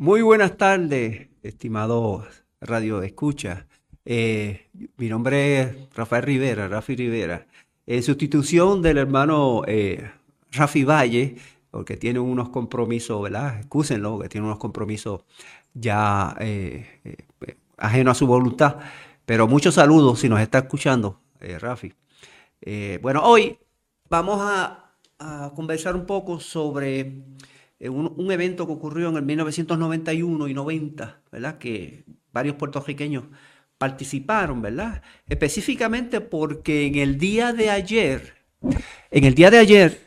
Muy buenas tardes, estimados Radio Escucha. Eh, mi nombre es Rafael Rivera, Rafi Rivera. En sustitución del hermano eh, Rafi Valle, porque tiene unos compromisos, ¿verdad? Excúsenlo, que tiene unos compromisos ya eh, eh ajenos a su voluntad. Pero muchos saludos si nos está escuchando, eh, Rafi. Bueno, hoy vamos a, conversar un poco sobre un, un, evento que ocurrió en el 1991 y 90, ¿verdad? Que varios puertorriqueños participaron, ¿verdad? Específicamente porque en el día de ayer, en el día de ayer,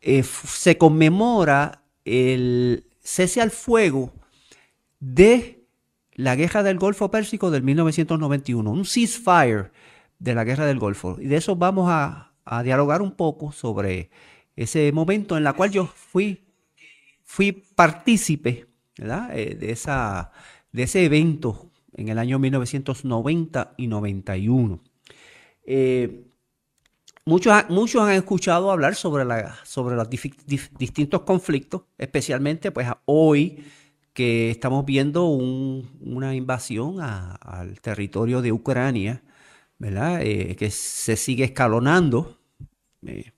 eh, se conmemora el cese al fuego de la guerra del Golfo Pérsico del 1991, un ceasefire de la guerra del Golfo. Y de eso vamos a, a dialogar un poco sobre ese momento en el cual yo fui, fui partícipe eh, de, esa, de ese evento en el año 1990 y 91. Eh, muchos, muchos han escuchado hablar sobre, la, sobre los distintos conflictos, especialmente pues hoy que estamos viendo un, una invasión al territorio de Ucrania. Eh, que se sigue escalonando. Eh,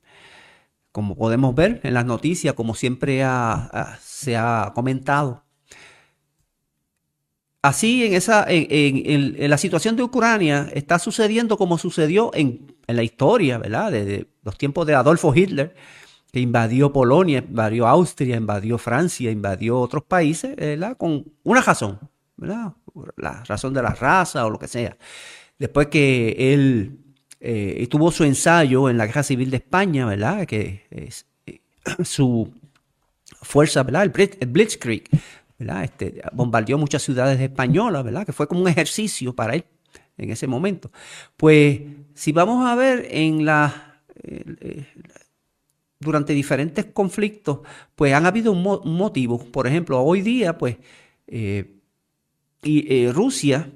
como podemos ver en las noticias, como siempre se ha comentado. Así, en, esa, en, la situación de Ucrania está sucediendo como sucedió en, la historia, ¿verdad? Desde los tiempos de Adolfo Hitler, que invadió Polonia, invadió Austria, invadió Francia, invadió otros países, ¿verdad? Con una razón, ¿verdad? La razón de la raza o lo que sea. Después que él eh, tuvo su ensayo en la Guerra Civil de España, ¿verdad? Que eh, su fuerza, ¿verdad? El, Blitz, el Blitzkrieg, ¿verdad? Este, bombardeó muchas ciudades españolas, ¿verdad? Que fue como un ejercicio para él en ese momento. Pues si vamos a ver en la... Eh, durante diferentes conflictos, pues han habido un, un motivo. Por ejemplo, hoy día, pues, eh, y, eh, Rusia,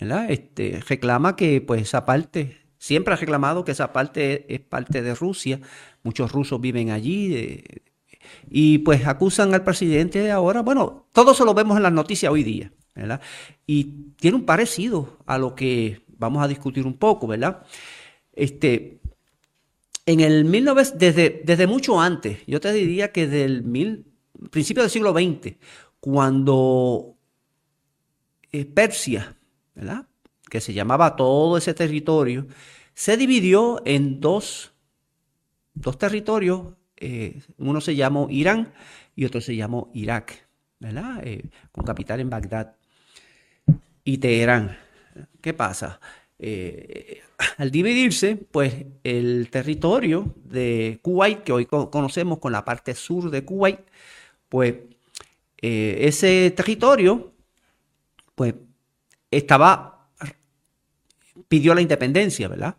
¿verdad? Este, reclama que, pues, esa parte, siempre ha reclamado que esa parte es, parte de Rusia. Muchos rusos viven allí. Eh, y pues acusan al presidente de ahora. Bueno, todo eso lo vemos en las noticias hoy día, ¿verdad? Y tiene un parecido a lo que vamos a discutir un poco, ¿verdad? Este, en el 19, desde, desde mucho antes, yo te diría que del mil, principio del siglo XX, cuando eh, Persia, ¿verdad? Que se llamaba todo ese territorio, se dividió en dos, dos territorios, eh, uno se llamó Irán y otro se llamó Irak. Eh, con capital en Bagdad y Teherán. ¿Qué pasa? Eh, al dividirse, pues el territorio de Kuwait, que hoy conocemos con la parte sur de Kuwait, pues ese territorio, pues estaba, pidió la independencia, ¿verdad?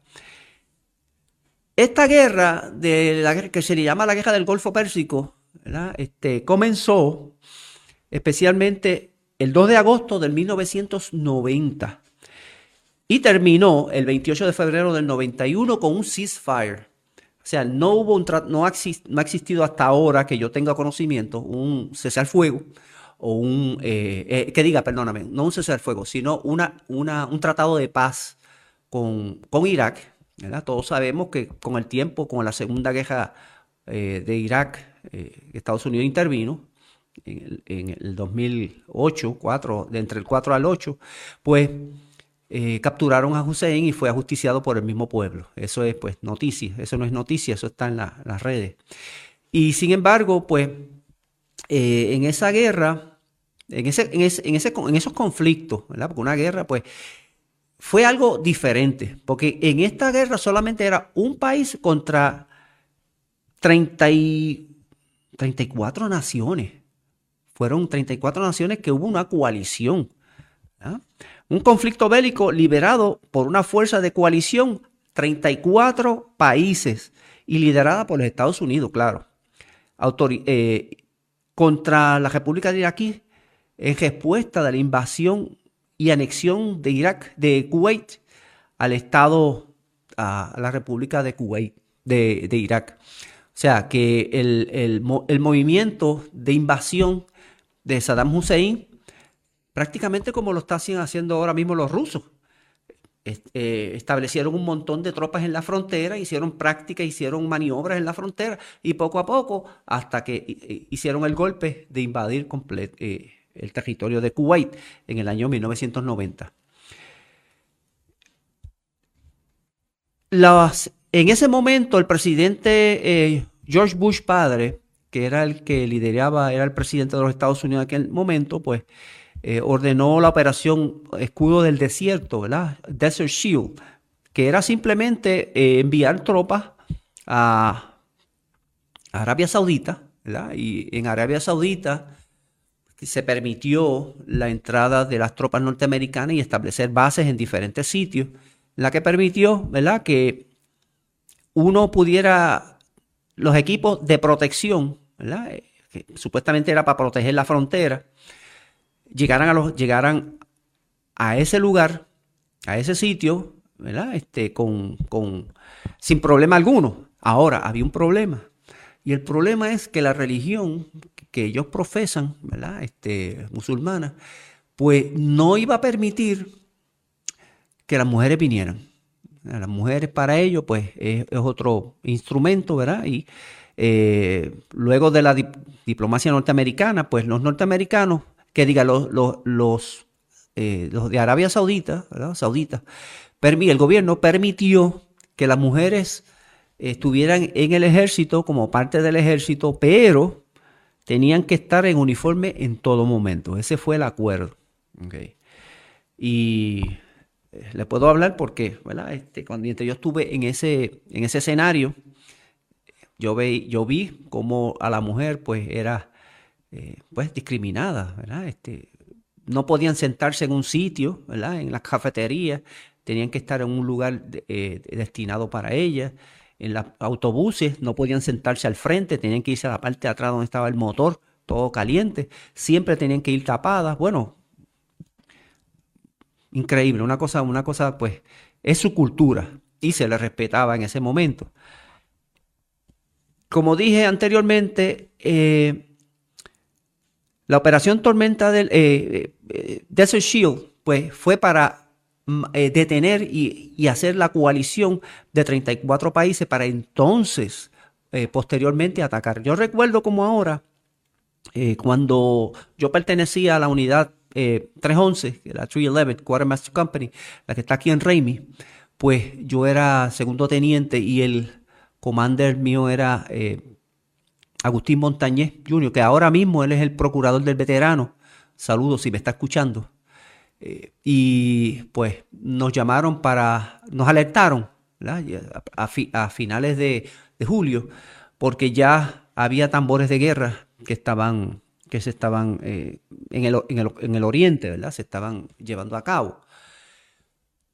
Esta guerra, de la, que se le llama la guerra del Golfo Pérsico, ¿verdad? Este, comenzó especialmente el 2 de agosto del 1990 y terminó el 28 de febrero del 91 con un ceasefire. O sea, no, hubo un no, ha no ha existido hasta ahora que yo tenga conocimiento un cesar fuego o un, eh, eh, que diga, perdóname, no un cesar fuego, sino una, una, un tratado de paz con, con Irak. ¿verdad? Todos sabemos que con el tiempo, con la segunda guerra eh, de Irak, eh, Estados Unidos intervino en el, en el 2008, 4, de entre el 4 al 8, pues eh, capturaron a Hussein y fue ajusticiado por el mismo pueblo. Eso es pues noticia, eso no es noticia, eso está en la, las redes. Y sin embargo, pues en esa guerra, en, ese, en, ese, en, ese, en esos conflictos, ¿verdad? Porque una guerra pues fue algo diferente, porque en esta guerra solamente era un país contra 30 y, 34 naciones. Fueron 34 naciones que hubo una coalición. Un conflicto bélico liberado por una fuerza de coalición, 34 países, y liderada por los Estados Unidos, claro, eh, contra la República de Iraquí en respuesta de la invasión y anexión de Irak, de Kuwait, al Estado, a la República de Kuwait, de, Irak. O sea, que el, el, el movimiento de invasión de Saddam Hussein, prácticamente como lo están haciendo ahora mismo los rusos. Eh, establecieron un montón de tropas en la frontera, hicieron prácticas, hicieron maniobras en la frontera y poco a poco, hasta que hicieron el golpe de invadir eh, el territorio de Kuwait en el año 1990. en ese momento, el presidente eh, George Bush padre, que era el que lideraba, era el presidente de los Estados Unidos en aquel momento, pues eh, ordenó la operación Escudo del Desierto, ¿verdad? Desert Shield, que era simplemente eh, enviar tropas a Arabia Saudita, ¿verdad? Y en Arabia Saudita se permitió la entrada de las tropas norteamericanas y establecer bases en diferentes sitios, la que permitió, ¿verdad?, que uno pudiera, los equipos de protección, ¿verdad? Eh, que supuestamente era para proteger la frontera, llegaran a, los, llegaran a ese lugar, a ese sitio, ¿verdad? Este, con, con, sin problema alguno. Ahora, había un problema. Y el problema es que la religión que ellos profesan, ¿verdad? Este, musulmana, pues no iba a permitir que las mujeres vinieran. Las mujeres para ellos, pues, es, otro instrumento, ¿verdad? Y eh, luego de la diplomacia norteamericana, pues los norteamericanos que diga los, los, eh, los, de Arabia Saudita, ¿verdad? Saudita, el gobierno permitió que las mujeres estuvieran en el ejército como parte del ejército, pero tenían que estar en uniforme en todo momento. Ese fue el acuerdo. Y eh, le puedo hablar porque, ¿verdad? Este, cuando yo estuve en ese, en ese escenario, yo, yo vi cómo a la mujer pues era eh, pues discriminadas, ¿verdad? Este, no podían sentarse en un sitio. En las cafeterías, tenían que estar en un lugar eh, destinado para ellas. En los autobuses no podían sentarse al frente, tenían que irse a la parte de atrás donde estaba el motor, todo caliente. Siempre tenían que ir tapadas. Bueno, increíble, una cosa, una cosa, pues, es su cultura y se le respetaba en ese momento. Como dije anteriormente, eh, la operación Tormenta del eh, eh, Desert Shield pues, fue para eh, detener y, hacer la coalición de 34 países para entonces, posteriormente, atacar. Yo recuerdo como ahora, cuando yo pertenecía a la unidad 311, la 311 Quartermaster Company, la que está aquí en Raimi, pues yo era segundo teniente y el commander mío era Agustín Montañez Jr., que ahora mismo él es el procurador del veterano. Saludos si me está escuchando. Y pues nos llamaron para, nos alertaron a, finales de, julio, porque ya había tambores de guerra que estaban, que se estaban eh, en, el, en, el, oriente, ¿verdad? Se estaban llevando a cabo.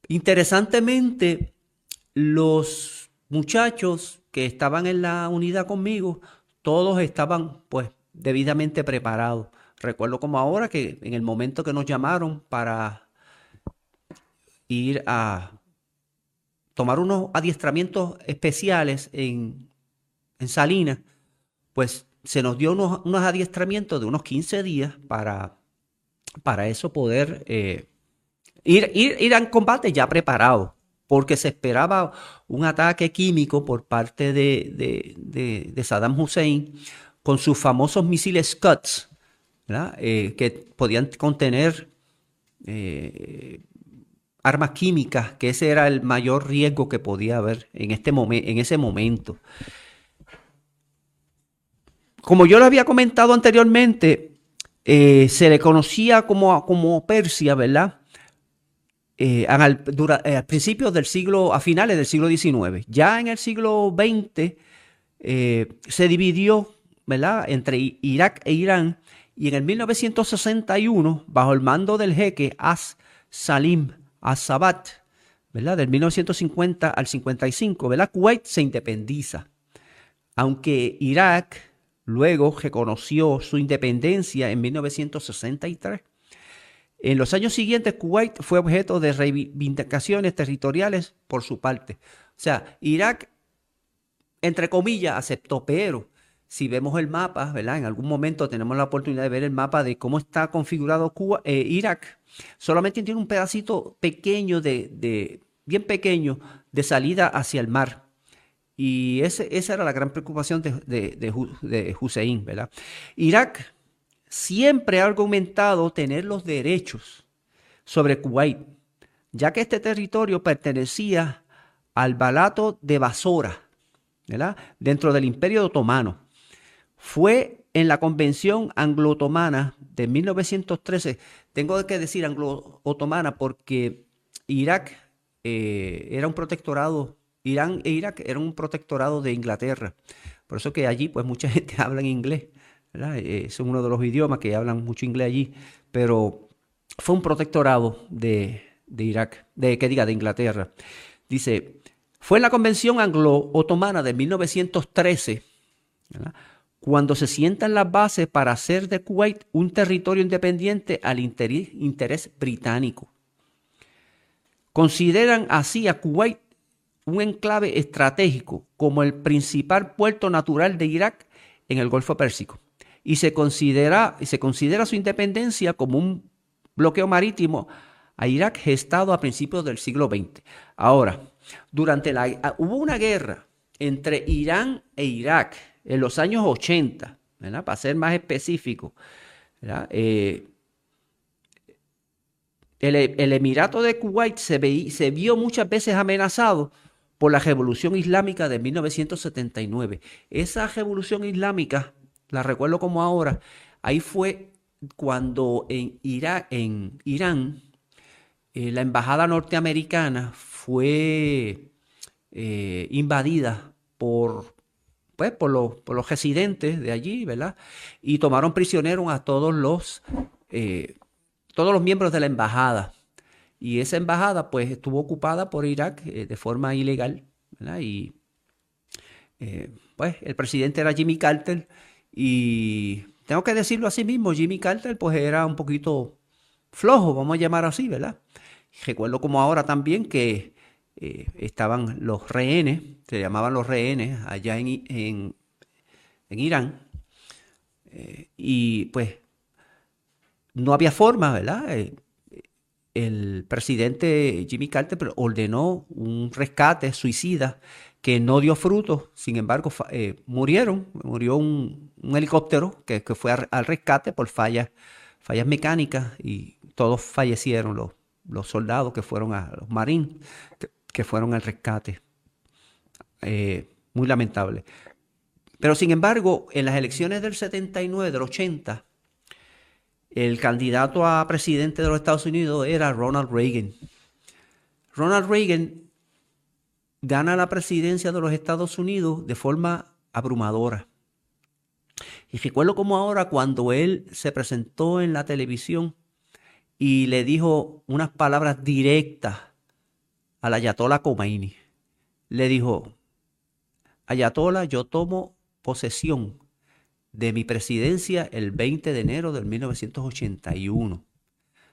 Interesantemente, los muchachos que estaban en la unidad conmigo todos estaban pues debidamente preparados. Recuerdo como ahora que en el momento que nos llamaron para ir a tomar unos adiestramientos especiales en, en Salinas, pues se nos dio unos, adiestramientos de unos 15 días para, para eso poder eh, ir, ir, ir al combate ya preparado porque se esperaba un ataque químico por parte de, Saddam Hussein con sus famosos misiles Eh, que podían contener eh, armas químicas, que ese era el mayor riesgo que podía haber en, este en ese momento. Como yo lo había comentado anteriormente, eh, se le conocía como, como Persia, ¿verdad? Eh, al, principios del siglo, a finales del siglo XIX. Ya en el siglo XX se dividió ¿verdad? entre Irak e Irán y en el 1961, bajo el mando del jeque As Salim As-Sabat, ¿verdad? del 1950 al 55, ¿verdad? Kuwait se independiza. Aunque Irak luego reconoció su independencia en 1963 en los años siguientes, Kuwait fue objeto de reivindicaciones territoriales por su parte. O sea, Irak, entre comillas, aceptó, pero si vemos el mapa, ¿verdad? En algún momento tenemos la oportunidad de ver el mapa de cómo está configurado Cuba, eh, Irak. Solamente tiene un pedacito pequeño de, bien pequeño, de salida hacia el mar. Y esa era la gran preocupación de, de, Hussein, ¿verdad? Irak siempre ha argumentado tener los derechos sobre Kuwait, ya que este territorio pertenecía al Balato de Basora, ¿verdad? dentro del Imperio Otomano. Fue en la Convención Anglo-Otomana de 1913, tengo que decir Anglo-Otomana porque Irak eh, era un protectorado, Irán e Irak eran un protectorado de Inglaterra. Por eso que allí pues mucha gente habla en inglés. Eh, es uno de los idiomas que hablan mucho inglés allí, pero fue un protectorado de, Irak, de que diga, de Inglaterra. Dice, fue en la Convención Anglo-Otomana de 1913, cuando se sientan las bases para hacer de Kuwait un territorio independiente al interés británico. Consideran así a Kuwait un enclave estratégico como el principal puerto natural de Irak en el Golfo Pérsico y se considera, se considera su independencia como un bloqueo marítimo a Irak gestado a principios del siglo XX. Ahora, durante la hubo una guerra entre Irán e Irak en los años 80, para ser más específico. Eh, el, Emirato de Kuwait se, vio muchas veces amenazado por la revolución islámica de 1979. Esa revolución islámica, la recuerdo como ahora, ahí fue cuando en, en Irán eh, la embajada norteamericana fue eh, invadida por, pues, por, los, por los residentes de allí, ¿verdad? Y tomaron prisioneros a todos los eh, todos los miembros de la embajada. Y esa embajada pues estuvo ocupada por Irak eh, de forma ilegal. Y eh, pues el presidente era Jimmy Carter y tengo que decirlo así mismo, Jimmy Carter pues era un poquito flojo, vamos a llamar así, ¿verdad? Recuerdo como ahora también que eh, estaban los rehenes, se llamaban los rehenes allá en, en, en Irán. y pues no había forma, ¿verdad? Eh, el presidente Jimmy Carter ordenó un rescate suicida que no dio fruto, sin embargo eh, murieron, murió un, helicóptero que, fue al rescate por fallas, fallas mecánicas y todos fallecieron los, los soldados que fueron a los marines que, fueron al rescate. Eh, muy lamentable. Pero sin embargo, en las elecciones del 79, del 80, el candidato a presidente de los Estados Unidos era Ronald Reagan. Ronald Reagan gana la presidencia de los Estados Unidos de forma abrumadora. Y recuerdo como ahora cuando él se presentó en la televisión y le dijo unas palabras directas al Ayatollah Khomeini. Le dijo, Ayatollah, yo tomo posesión de mi presidencia el 20 de enero del 1981.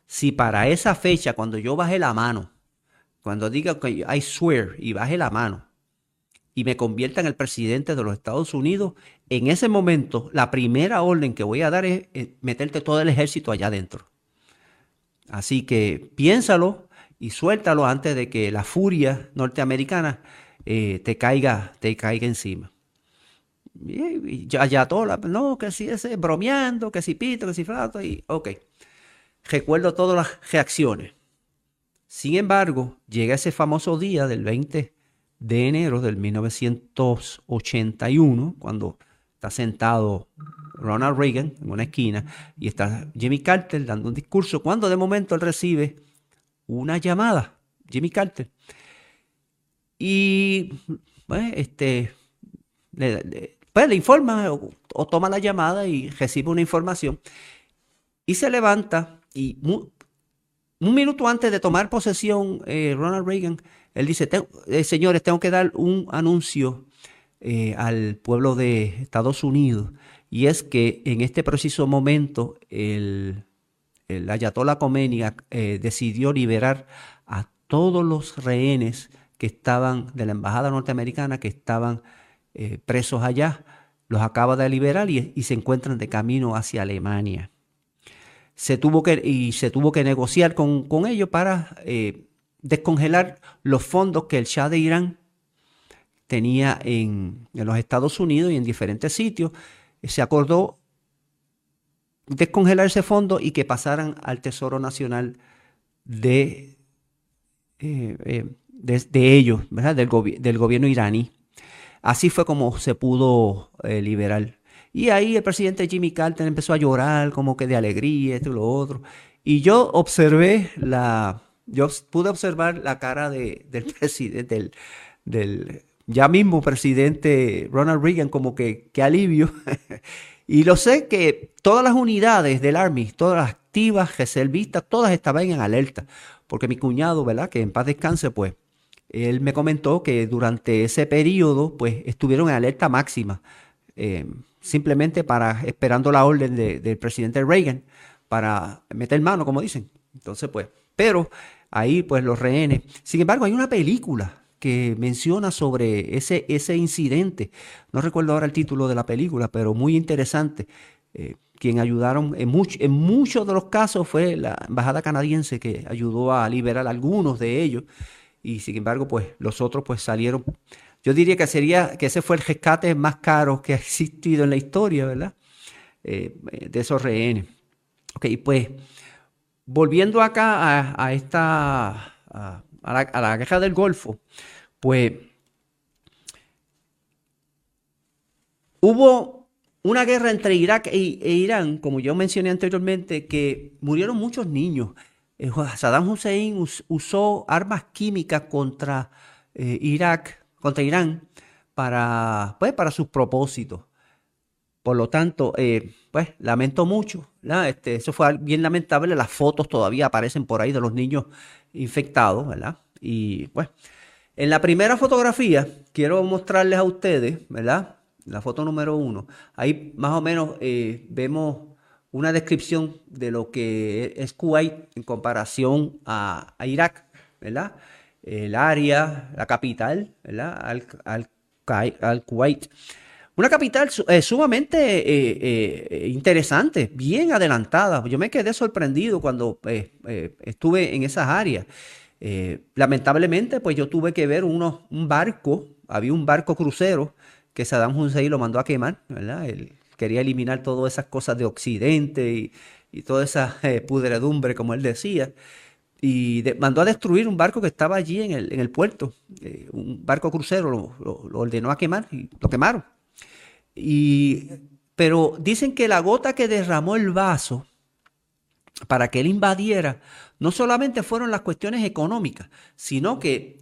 Si para esa fecha, cuando yo baje la mano, cuando diga que I swear y baje la mano y me convierta en el presidente de los Estados Unidos, en ese momento la primera orden que voy a dar es eh, meterte todo el ejército allá adentro. Así que piénsalo y suéltalo antes de que la furia norteamericana eh, te, caiga, te caiga encima. Y ya, todo, no, que si ese bromeando, que si pito, que si flato, y ok. Recuerdo todas las reacciones. Sin embargo, llega ese famoso día del 20 de enero del 1981, cuando está sentado Ronald Reagan en una esquina y está Jimmy Carter dando un discurso, cuando de momento él recibe una llamada, Jimmy Carter. Y, pues, este, le, pues le informa o, toma la llamada y recibe una información. Y se levanta y un minuto antes de tomar posesión, eh, Ronald Reagan, él dice, eh, señores, tengo que dar un anuncio eh, al pueblo de Estados Unidos. Y es que en este preciso momento el, el Ayatollah Khomeini decidió liberar a todos los rehenes que estaban de la embajada norteamericana que estaban eh, presos allá, los acaba de liberar y, se encuentran de camino hacia Alemania. Se tuvo que, y se tuvo que negociar con, ellos para eh, descongelar los fondos que el Shah de Irán tenía en, en, los Estados Unidos y en diferentes sitios. Se acordó descongelar ese fondo y que pasaran al Tesoro Nacional de, eh, eh, de, ellos, ¿verdad? Del, gobierno iraní. Así fue como se pudo eh, liberar. Y ahí el presidente Jimmy Carter empezó a llorar como que de alegría, esto y lo otro. Y yo observé la, yo pude observar la cara de, del presidente, del, ya mismo presidente Ronald Reagan, como que, qué alivio. Y lo sé que todas las unidades del Army, todas las activas, reservistas, todas estaban en alerta. Porque mi cuñado, ¿verdad? Que en paz descanse, pues, él me comentó que durante ese periodo, pues, estuvieron en alerta máxima. Eh, simplemente para, esperando la orden del presidente Reagan para meter mano, como dicen. Entonces, pues, pero ahí, pues, los rehenes. Sin embargo, hay una película que menciona sobre ese, ese incidente. No recuerdo ahora el título de la película, pero muy interesante. Eh, quien ayudaron en, en muchos de los casos fue la embajada canadiense que ayudó a liberar algunos de ellos y sin embargo pues los otros pues salieron yo diría que sería que ese fue el rescate más caro que ha existido en la historia verdad eh, de esos rehenes ok pues volviendo acá a, esta a, la, guerra del Golfo pues hubo una guerra entre Irak e, e, Irán, como yo mencioné anteriormente, que murieron muchos niños. Eh, Saddam Hussein usó armas químicas contra eh, Irak, contra Irán, para, pues, para sus propósitos. Por lo tanto, eh, pues lamento mucho. Este, eso fue bien lamentable. Las fotos todavía aparecen por ahí de los niños infectados, ¿verdad? Y pues en la primera fotografía, quiero mostrarles a ustedes, ¿verdad? La foto número uno. Ahí más o menos eh, vemos una descripción de lo que es Kuwait en comparación a, Irak, ¿verdad? El área, la capital, ¿verdad? Al, al, Kuwait. Una capital eh, sumamente eh, interesante, bien adelantada. Yo me quedé sorprendido cuando estuve en esas áreas. Eh, lamentablemente, pues yo tuve que ver un barco, había un barco crucero que Saddam Hussein lo mandó a quemar, ¿verdad? Él quería eliminar todas esas cosas de Occidente y, toda esa eh, pudredumbre, como él decía. Y mandó a destruir un barco que estaba allí en el, puerto. Eh, un barco crucero lo, ordenó a quemar y lo quemaron. Y, pero dicen que la gota que derramó el vaso para que él invadiera no solamente fueron las cuestiones económicas, sino que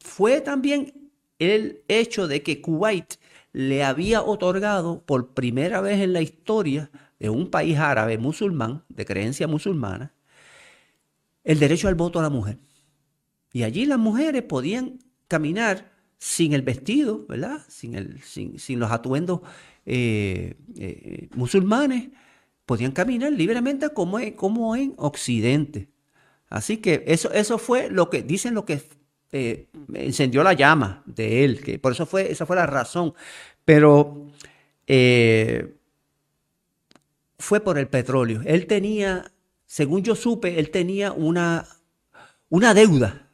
fue también el hecho de que Kuwait le había otorgado por primera vez en la historia de un país árabe musulmán, de creencia musulmana, el derecho al voto a la mujer. Y allí las mujeres podían caminar sin el vestido, ¿verdad? Sin, el, sin, los atuendos eh, eh, musulmanes, podían caminar libremente como, como en Occidente. Así que eso, eso fue lo que dicen lo que eh, encendió la llama de él, que por eso fue, esa fue la razón. Pero eh, fue por el petróleo. Él tenía, según yo supe, él tenía una, una deuda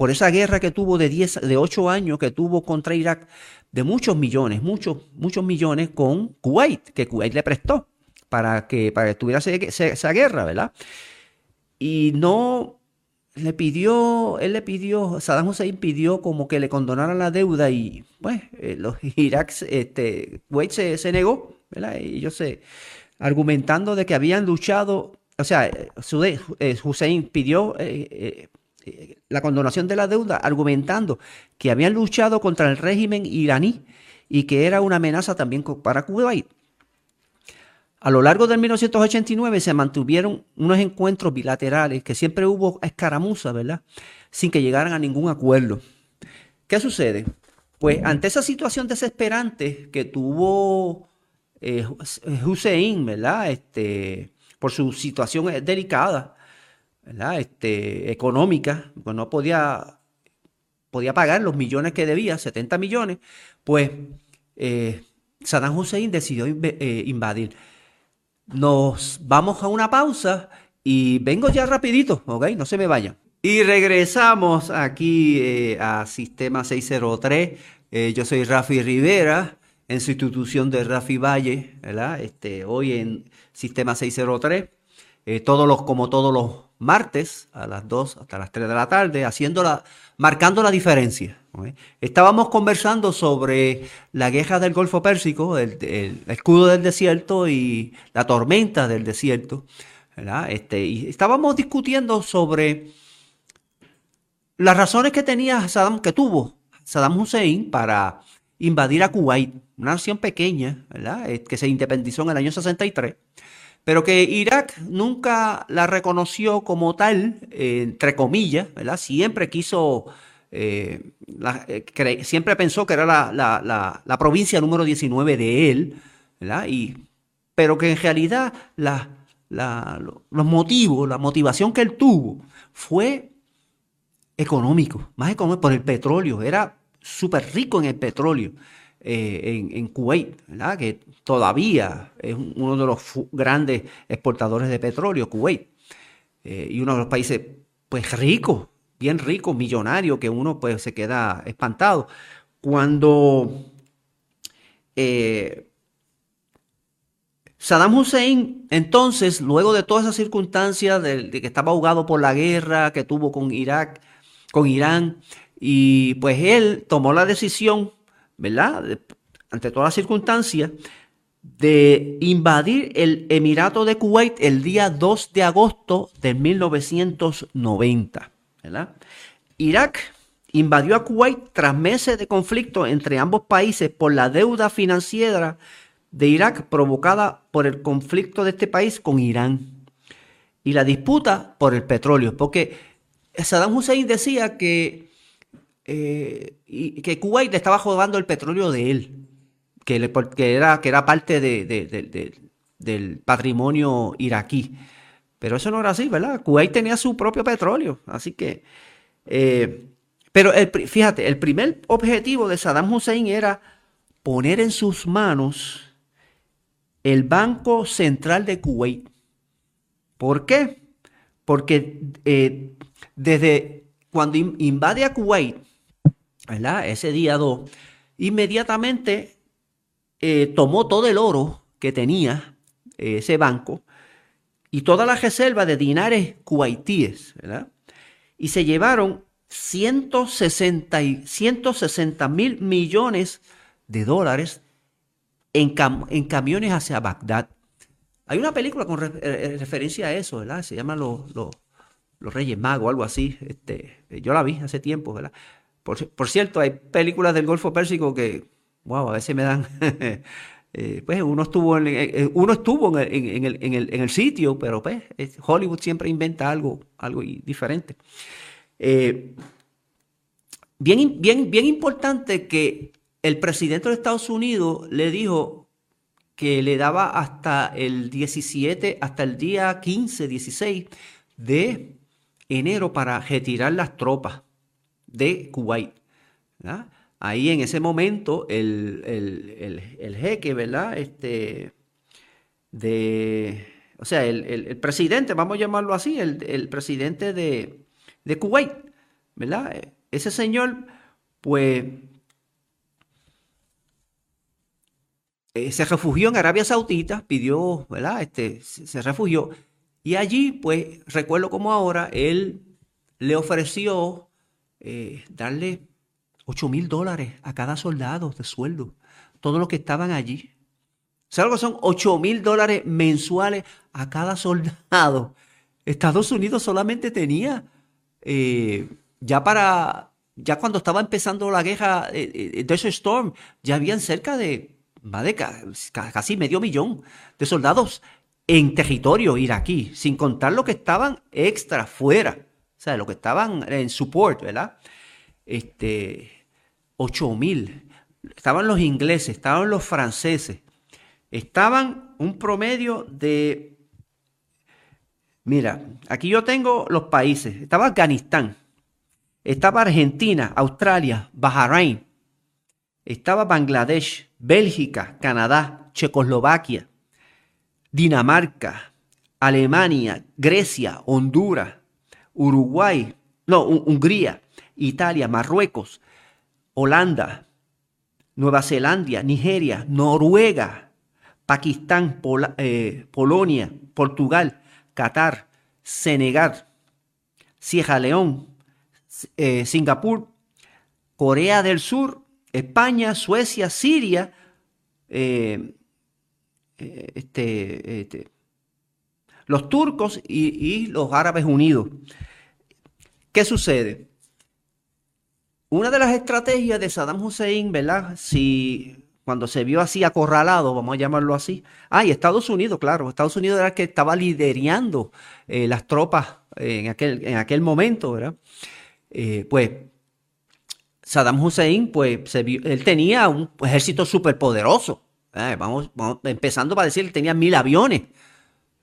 por esa guerra que tuvo de 10, de 8 años que tuvo contra Irak, de muchos millones, muchos, muchos millones con Kuwait, que Kuwait le prestó para que, para que tuviera esa guerra, ¿verdad? Y no le pidió, él le pidió, Saddam Hussein pidió como que le condonaran la deuda y, pues, eh, los Irak, este, Kuwait se, negó, ¿verdad? Y ellos se, argumentando de que habían luchado, o sea, eh, Hussein pidió eh, la condonación de la deuda, argumentando que habían luchado contra el régimen iraní y que era una amenaza también para Kuwait. A lo largo del 1989 se mantuvieron unos encuentros bilaterales que siempre hubo escaramuzas, ¿verdad? Sin que llegaran a ningún acuerdo. ¿Qué sucede? Pues ante esa situación desesperante que tuvo eh, Hussein, ¿verdad? Este, por su situación delicada, ¿verdad? Este, económica, pues no podía, podía pagar los millones que debía, 70 millones, pues eh, Saddam Hussein decidió eh, invadir. Nos vamos a una pausa y vengo ya rapidito, ¿ok? No se me vayan. Y regresamos aquí eh, a Sistema 603. Eh, yo soy Rafi Rivera, en sustitución de Rafi Valle, ¿verdad? Este, hoy en Sistema 603. todos los, como todos los martes a las 2 hasta las 3 de la tarde, haciendo marcando la diferencia. Estábamos conversando sobre la guerra del Golfo Pérsico, el, escudo del desierto y la tormenta del desierto. Este, y estábamos discutiendo sobre las razones que tenía Saddam, que tuvo Saddam Hussein para invadir a Kuwait, una nación pequeña, eh, que se independizó en el año 63 pero que Irak nunca la reconoció como tal, eh, entre comillas, ¿verdad? Siempre quiso, eh, eh, siempre pensó que era la, provincia número 19 de él, ¿verdad? Y, pero que en realidad los motivos, la motivación que él tuvo fue económico, más económico por el petróleo, era súper rico en el petróleo. En, en, Kuwait, ¿verdad? que todavía es uno de los grandes exportadores de petróleo, Kuwait, eh, y uno de los países pues ricos, bien ricos, millonarios, que uno pues se queda espantado. Cuando eh, Saddam Hussein, entonces, luego de todas esas circunstancias de, que estaba ahogado por la guerra que tuvo con Irak, con Irán, y pues él tomó la decisión, ¿verdad? ante todas las circunstancias, de invadir el Emirato de Kuwait el día 2 de agosto de 1990. Irak invadió a Kuwait tras meses de conflicto entre ambos países por la deuda financiera de Irak provocada por el conflicto de este país con Irán y la disputa por el petróleo, porque Saddam Hussein decía que, eh, que Kuwait le estaba jugando el petróleo de él que, era, que era parte del patrimonio iraquí. Pero eso no era así, ¿verdad? Kuwait tenía su propio petróleo, así que... Eh, pero fíjate, el primer objetivo de Saddam Hussein era poner en sus manos el Banco Central de Kuwait. ¿Por qué? Porque eh, desde cuando invade a Kuwait, Ese día 2, inmediatamente eh, tomó todo el oro que tenía eh, ese banco y toda la reserva de dinares kuwaitíes. Y se llevaron 160 mil millones de dólares en, en, camiones hacia Bagdad. Hay una película con eh, referencia a eso, ¿verdad? Se llama Los, los, Reyes Magos, algo así. Este, yo la vi hace tiempo, ¿verdad? Por, cierto, hay películas del Golfo Pérsico que wow, a veces me dan, eh, pues uno estuvo, en, eh, eh, uno estuvo en, el, sitio, pero pues Hollywood siempre inventa algo, algo diferente. bien, bien, bien importante que el presidente de Estados Unidos le dijo que le daba hasta el 17, hasta el día 15, 16 de enero para retirar las tropas de Kuwait. ahí en ese momento el, jeque, ¿verdad? Este, de, o sea, el, presidente, vamos a llamarlo así, el, presidente de, de, Kuwait, ¿verdad? Ese señor, pues, eh, se refugió en Arabia Saudita, pidió, ¿verdad? Este, se refugió. Y allí, pues, recuerdo como ahora, él le ofreció eh, darle 8 mil dólares a cada soldado de sueldo. Todos los que estaban allí. ¿Sabes lo que son 8 mil dólares mensuales a cada soldado? Estados Unidos solamente tenía, eh, ya para, ya cuando estaba empezando la guerra eh, eh Desert Storm, ya habían cerca de, de casi medio millón de soldados en territorio iraquí, sin contar los que estaban extra fuera, o sea, los que estaban en support, ¿verdad? Este, 8 mil. Estaban los ingleses, estaban los franceses, estaban un promedio de... Mira, aquí yo tengo los países. Estaba Afganistán, estaba Argentina, Australia, Bahrein, estaba Bangladesh, Bélgica, Canadá, Checoslovaquia, Dinamarca, Alemania, Grecia, Honduras, Uruguay, no, Hungría, Italia, Marruecos, Holanda, Nueva Zelanda, Nigeria, Noruega, Pakistán, eh, Polonia, Portugal, Qatar, Senegal, Sierra León, eh, Singapur, Corea del Sur, España, Suecia, Siria, eh, este, este, los turcos y, los árabes unidos. ¿Qué sucede? Una de las estrategias de Saddam Hussein, ¿verdad? Si cuando se vio así acorralado, vamos a llamarlo así. Ah, y Estados Unidos, claro, Estados Unidos era el que estaba liderando eh, las tropas en, aquel, en aquel momento, ¿verdad? Eh, pues Saddam Hussein, pues se vio, él tenía un ejército superpoderoso. Eh, vamos, vamos, empezando para decir, tenía mil aviones,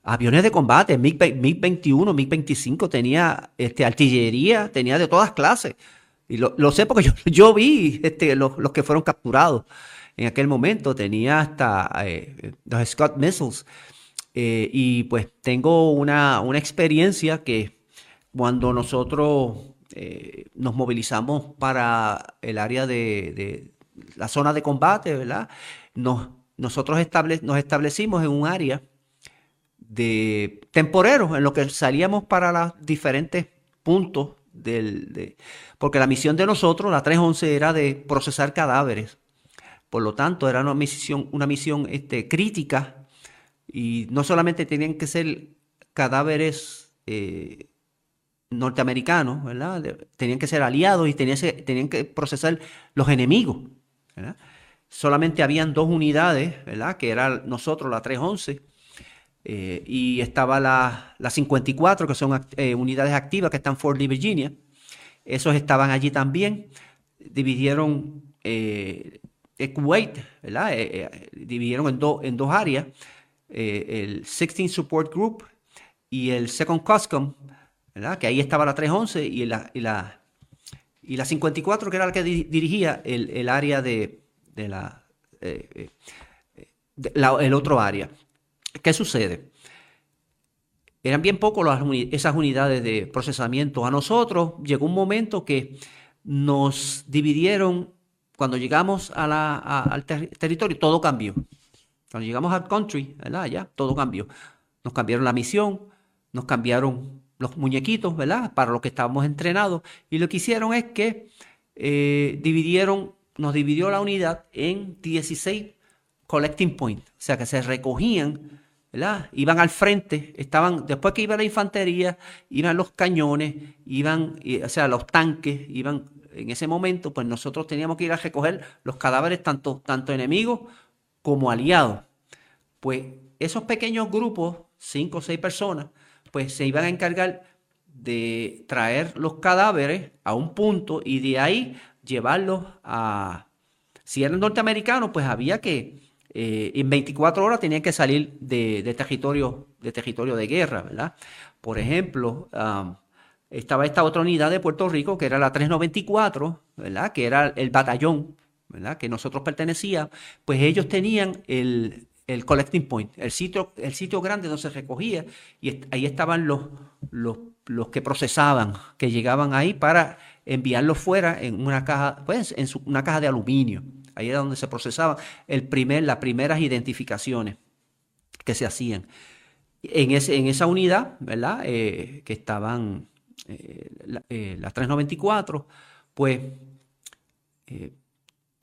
aviones de combate, MiG-21, MiG-25, tenía este, artillería, tenía de todas clases. Y lo, sé porque yo, vi este, los, que fueron capturados en aquel momento, tenía hasta eh, los Scott Missiles. Eh, y pues tengo una, una, experiencia que cuando nosotros eh, nos movilizamos para el área de, de, la zona de combate, ¿verdad? Nos, nosotros nos establecimos en un área de temporeros en lo que salíamos para los diferentes puntos del... porque la misión de nosotros, la 311, era de procesar cadáveres. Por lo tanto, era una misión, una misión este, crítica y no solamente tenían que ser cadáveres eh, norteamericanos. Tenían que ser aliados y tenían, que procesar los enemigos. solamente habían dos unidades. Que era nosotros, la 311, eh, y estaba la, la, 54, que son eh, unidades activas que están en Fort Lee, Virginia. Esos estaban allí también. Dividieron eh, Kuwait, ¿verdad? dividieron en, en dos áreas, el 16 Support Group y el Second Custom, ¿verdad? Que ahí estaba la 311 y la, y la, y la 54, que era la que dirigía el, el área de, de la, eh, eh, el otro área. ¿Qué sucede? Eran bien pocos esas unidades de procesamiento. A nosotros llegó un momento que nos dividieron, cuando llegamos al territorio, todo cambió. Cuando llegamos al country, ¿verdad? Ya, todo cambió. Nos cambiaron la misión, nos cambiaron los muñequitos, ¿verdad? Para los que estábamos entrenados. Y lo que hicieron es que eh, dividieron nos dividió la unidad en 16 collecting points, o sea que se recogían, ¿verdad? Iban al frente, estaban, después que iba la infantería, iban los cañones, iban, o sea, los tanques, iban, en ese momento, pues nosotros teníamos que ir a recoger los cadáveres, tanto, tanto enemigos como aliados. Pues esos pequeños grupos, cinco o seis personas, pues se iban a encargar de traer los cadáveres a un punto y de ahí llevarlos a... Si eran norteamericanos, pues había que... Eh, en 24 horas tenían que salir de, territorio, de territorio de guerra, ¿verdad? Por ejemplo, estaba esta otra unidad de Puerto Rico, que era la 394, ¿verdad? Que era el batallón, ¿verdad? Que nosotros pertenecíamos, pues ellos tenían el, el collecting point, el sitio, el sitio grande donde se recogía, y ahí estaban los, los, los que procesaban, que llegaban ahí para enviarlo fuera en una caja, pues en una caja de aluminio. Ahí era donde se procesaban las primeras identificaciones que se hacían. En, esa unidad, ¿verdad? Eh, que estaban eh, eh, las 394, pues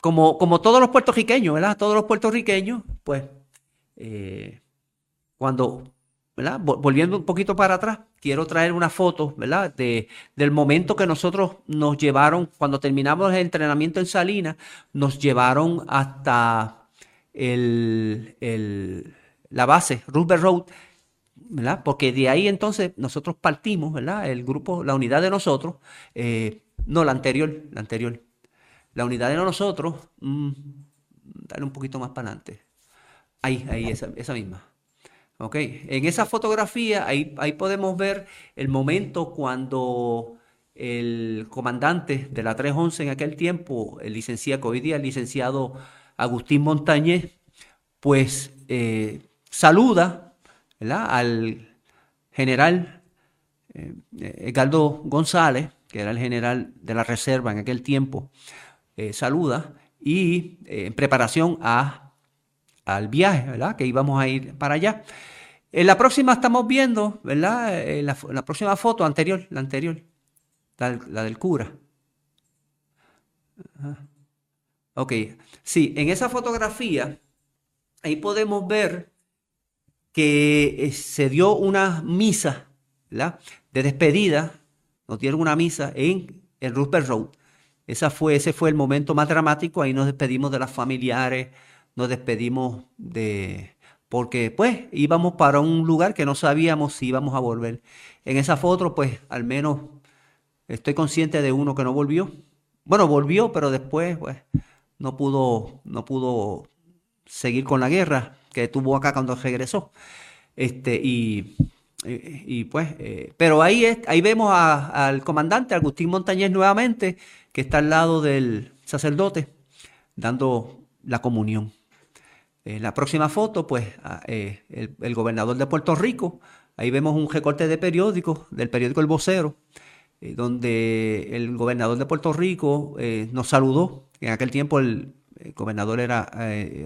como, como todos los puertorriqueños, ¿verdad? Todos los puertorriqueños, pues cuando Volviendo un poquito para atrás, quiero traer una foto, ¿verdad? De, del momento que nosotros nos llevaron, cuando terminamos el entrenamiento en Salinas, nos llevaron hasta el, la base, Roosevelt Road, ¿verdad? Porque de ahí entonces nosotros partimos, ¿verdad? El grupo, la unidad de nosotros, eh, no, la anterior, la anterior. La unidad de nosotros, mm, dale un poquito más para adelante. Ahí, ahí, esa misma. En esa fotografía ahí, ahí podemos ver el momento cuando el comandante de la 311 en aquel tiempo, el licenciado, hoy día el licenciado Agustín Montañez, pues eh, saluda al general eh, Edgardo González, que era el general de la Reserva en aquel tiempo, eh, saluda y en preparación a, al viaje, ¿verdad? Que íbamos a ir para allá. En la próxima estamos viendo, ¿verdad? la, la próxima foto anterior, la anterior, la, del cura. Ok, sí, en esa fotografía, ahí podemos ver que eh, se dio una misa, ¿verdad? De despedida, nos dieron una misa en el Roosevelt Road. Esa fue, ese fue el momento más dramático, ahí nos despedimos de las familiares, nos despedimos de, porque pues íbamos para un lugar que no sabíamos si íbamos a volver. En esa foto, pues al menos estoy consciente de uno que no volvió. Bueno, volvió, pero después pues no pudo, no pudo seguir con la guerra que tuvo acá cuando regresó. Este, y, y, pues, eh, pero ahí, ahí vemos al comandante Agustín Montañez nuevamente, que está al lado del sacerdote, dando la comunión. En la próxima foto, pues, eh, el, gobernador de Puerto Rico, ahí vemos un recorte de periódico, del periódico El Vocero, eh, donde el gobernador de Puerto Rico eh, nos saludó. En aquel tiempo el, gobernador era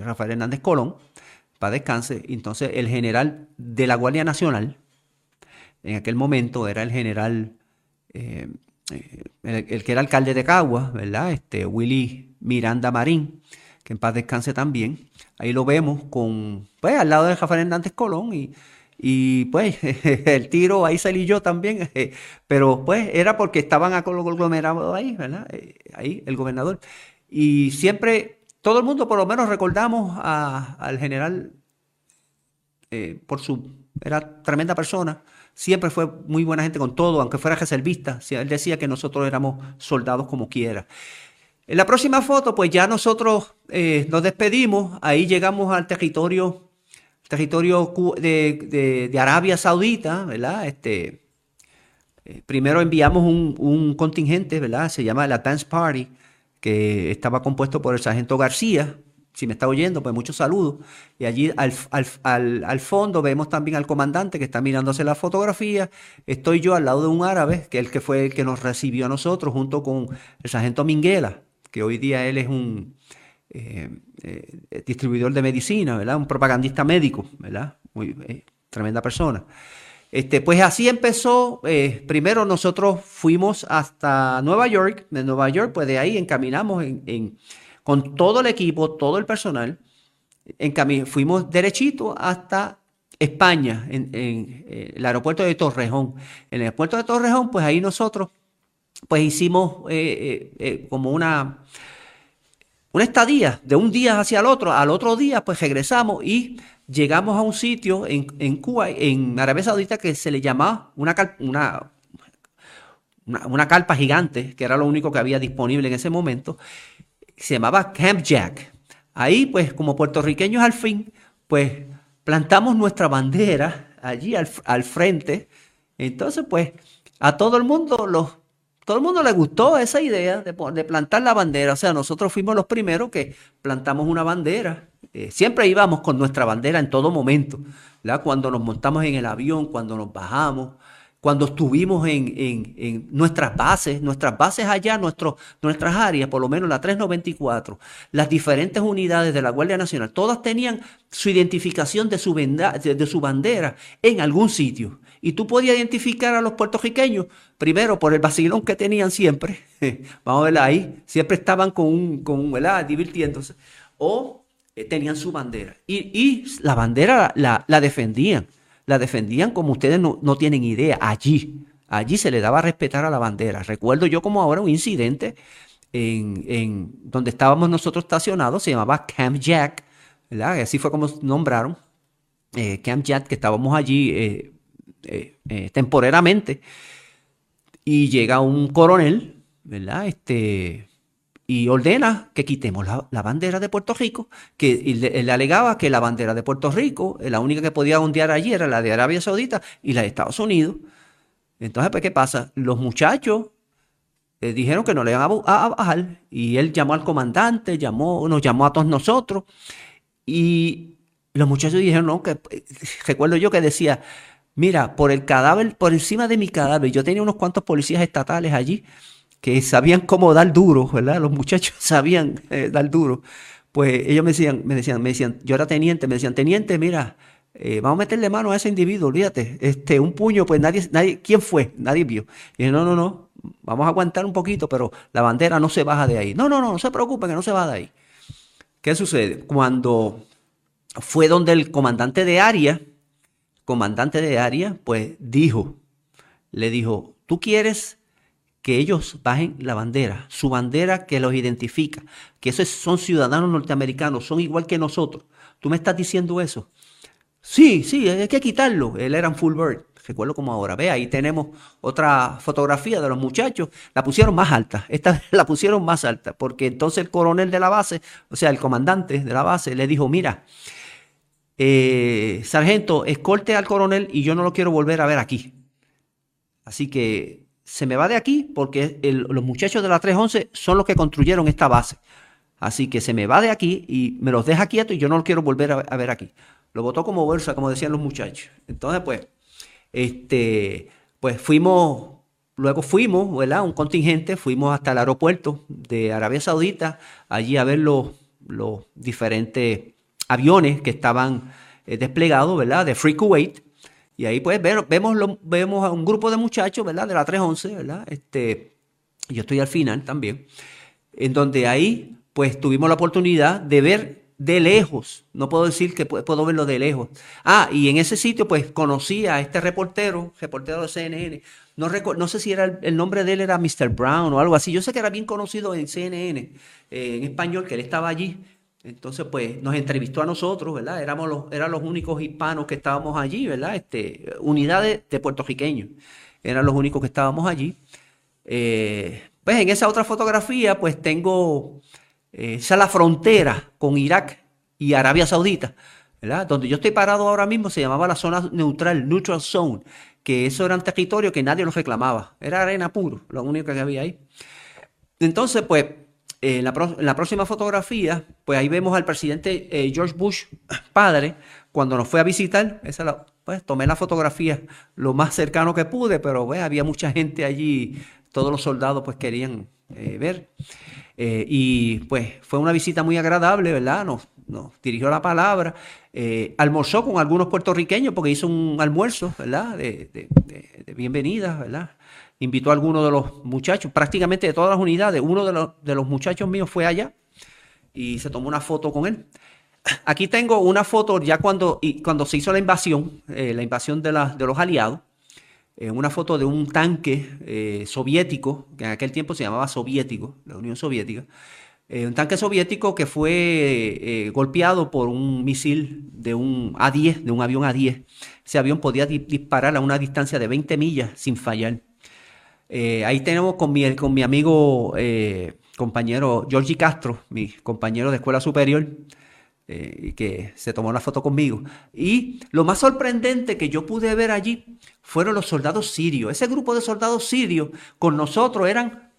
Rafael Hernández Colón, para descanse. Entonces el general de la Guardia Nacional, en aquel momento era el general, el, que era alcalde de Caguas, ¿verdad? Este, Willy Miranda Marín que en paz descanse también. Ahí lo vemos con, pues, al lado de Rafael Hernández Colón y, y pues el tiro ahí salí yo también, pero pues era porque estaban aglomerados ahí, ¿verdad? Eh, ahí el gobernador. Y siempre, todo el mundo por lo menos recordamos al general eh, por su, era tremenda persona, siempre fue muy buena gente con todo, aunque fuera reservista, él decía que nosotros éramos soldados como quiera. En la próxima foto, pues ya nosotros eh, nos despedimos, ahí llegamos al territorio, territorio de, Arabia Saudita, ¿verdad? Este, eh, primero enviamos un, contingente, ¿verdad? Se llama la Dance Party, que estaba compuesto por el sargento García. Si me está oyendo, pues muchos saludos. Y allí al, al, fondo vemos también al comandante que está mirándose la fotografía. Estoy yo al lado de un árabe, que es el que fue el que nos recibió a nosotros, junto con el sargento Minguela que hoy día él es un eh, eh, distribuidor de medicina, ¿verdad? Un propagandista médico, ¿verdad? Muy eh, tremenda persona. Este, pues así empezó. primero nosotros fuimos hasta Nueva York. De Nueva York, pues de ahí encaminamos en, con todo el equipo, todo el personal. Fuimos derechito hasta España, en, el aeropuerto de Torrejón. En el aeropuerto de Torrejón, pues ahí nosotros pues hicimos eh, eh, eh, como una, una estadía de un día hacia el otro. Al otro día, pues regresamos y llegamos a un sitio en, en Cuba, en Arabia Saudita, que se le llamaba una, una, una, carpa gigante, que era lo único que había disponible en ese momento. Se llamaba Camp Jack. Ahí, pues, como puertorriqueños al fin, pues plantamos nuestra bandera allí al, al frente. Entonces, pues, a todo el mundo los todo el mundo le gustó esa idea de, plantar la bandera. O sea, nosotros fuimos los primeros que plantamos una bandera. Eh, siempre íbamos con nuestra bandera en todo momento. Cuando nos montamos en el avión, cuando nos bajamos, cuando estuvimos en, nuestras bases, nuestras bases allá, nuestras áreas, por lo menos la 394, las diferentes unidades de la Guardia Nacional, todas tenían su identificación de su bandera en algún sitio. Y tú podías identificar a los puertorriqueños, primero por el vacilón que tenían siempre, vamos a ver ahí, siempre estaban con un, con, ¿verdad? divirtiéndose, o eh, tenían su bandera. Y, la bandera la, defendían, la defendían como ustedes no, tienen idea, allí, allí se le daba respetar a la bandera. Recuerdo yo como ahora un incidente en, donde estábamos nosotros estacionados, se llamaba Camp Jack, ¿verdad? así fue como nombraron, eh, Camp Jack, que estábamos allí. Eh, eh, eh, temporalmente. Y llega un coronel, ¿verdad? Este, y ordena que quitemos la, bandera de Puerto Rico, que le, alegaba que la bandera de Puerto Rico, eh, la única que podía ondear allí era la de Arabia Saudita y la de Estados Unidos. Entonces, pues, ¿qué pasa? Los muchachos eh, dijeron que no le iban a, bajar y él llamó al comandante, llamó, nos llamó a todos nosotros y los muchachos dijeron, no, que eh, recuerdo yo que decía, mira, por el cadáver, por encima de mi cadáver, yo tenía unos cuantos policías estatales allí que sabían cómo dar duro, ¿verdad? Los muchachos sabían eh, dar duro. Pues ellos me decían, me decían, me decían, yo era teniente, me decían, teniente, mira, eh, vamos a meterle mano a ese individuo, olvídate, este, un puño, pues nadie, nadie, ¿quién fue? Nadie vio. Y dije, no, no, no, vamos a aguantar un poquito, pero la bandera no se baja de ahí. No, no, no, no se preocupen que no se va de ahí. ¿Qué sucede? Cuando fue donde el comandante de área, comandante de área, pues dijo, le dijo, tú quieres que ellos bajen la bandera, su bandera que los identifica, que esos son ciudadanos norteamericanos, son igual que nosotros. Tú me estás diciendo eso. Sí, sí, hay que quitarlo. Él era un full bird. Recuerdo como ahora. Ve, ahí tenemos otra fotografía de los muchachos. La pusieron más alta. Esta la pusieron más alta. Porque entonces el coronel de la base, o sea, el comandante de la base, le dijo: Mira, eh, sargento, escolte al coronel y yo no lo quiero volver a ver aquí. Así que se me va de aquí porque los muchachos de la 311 son los que construyeron esta base. Así que se me va de aquí y me los deja quietos y yo no lo quiero volver a ver aquí. Lo votó como bolsa, como decían los muchachos. Entonces, pues, este, pues fuimos, luego fuimos, ¿verdad? Un contingente, fuimos hasta el aeropuerto de Arabia Saudita, allí a ver los, los diferentes aviones que estaban eh, desplegados, ¿verdad? De Free Kuwait. Y ahí, pues, vemos, vemos a un grupo de muchachos, ¿verdad? De la 311, ¿verdad? Este, yo estoy al final también, en donde ahí, pues, tuvimos la oportunidad de ver de lejos, no puedo decir que puedo verlo de lejos. Ah, y en ese sitio pues conocí a este reportero, reportero de CNN, no, no sé si era el, nombre de él era Mr. Brown o algo así, yo sé que era bien conocido en CNN, eh, en español, que él estaba allí. Entonces, pues nos entrevistó a nosotros, ¿verdad? Éramos los, eran los únicos hispanos que estábamos allí, ¿verdad? Este, unidades de puertorriqueños, eran los únicos que estábamos allí. Eh, pues en esa otra fotografía, pues tengo eh, esa es la frontera con Irak y Arabia Saudita, ¿verdad? Donde yo estoy parado ahora mismo se llamaba la zona neutral, neutral zone, que eso era un territorio que nadie lo reclamaba, era arena puro, lo único que había ahí. Entonces, pues, en, la próxima fotografía, pues ahí vemos al presidente eh, George Bush, padre, cuando nos fue a visitar, pues tomé la fotografía lo más cercano que pude, pero pues, había mucha gente allí, todos los soldados pues querían eh, ver. Eh, y pues fue una visita muy agradable, ¿verdad? Nos, dirigió la palabra. Eh, almorzó con algunos puertorriqueños porque hizo un almuerzo, ¿verdad? De, de, bienvenida, ¿verdad? Invitó a algunos de los muchachos, prácticamente de todas las unidades. Uno de los, de los muchachos míos fue allá y se tomó una foto con él. Aquí tengo una foto ya cuando, cuando se hizo la invasión, eh, la invasión de, de los aliados una foto de un tanque eh, soviético, que en aquel tiempo se llamaba soviético, la Unión Soviética, eh, un tanque soviético que fue eh, golpeado por un misil de un A-10, de un avión A-10. Ese avión podía disparar a una distancia de 20 millas sin fallar. Ahí tenemos con mi, con mi amigo, compañero Giorgi Castro, mi compañero de escuela superior, y que se tomó la foto conmigo. Y lo más sorprendente que yo pude ver allí fueron los soldados sirios. Ese grupo de soldados sirios con nosotros eran,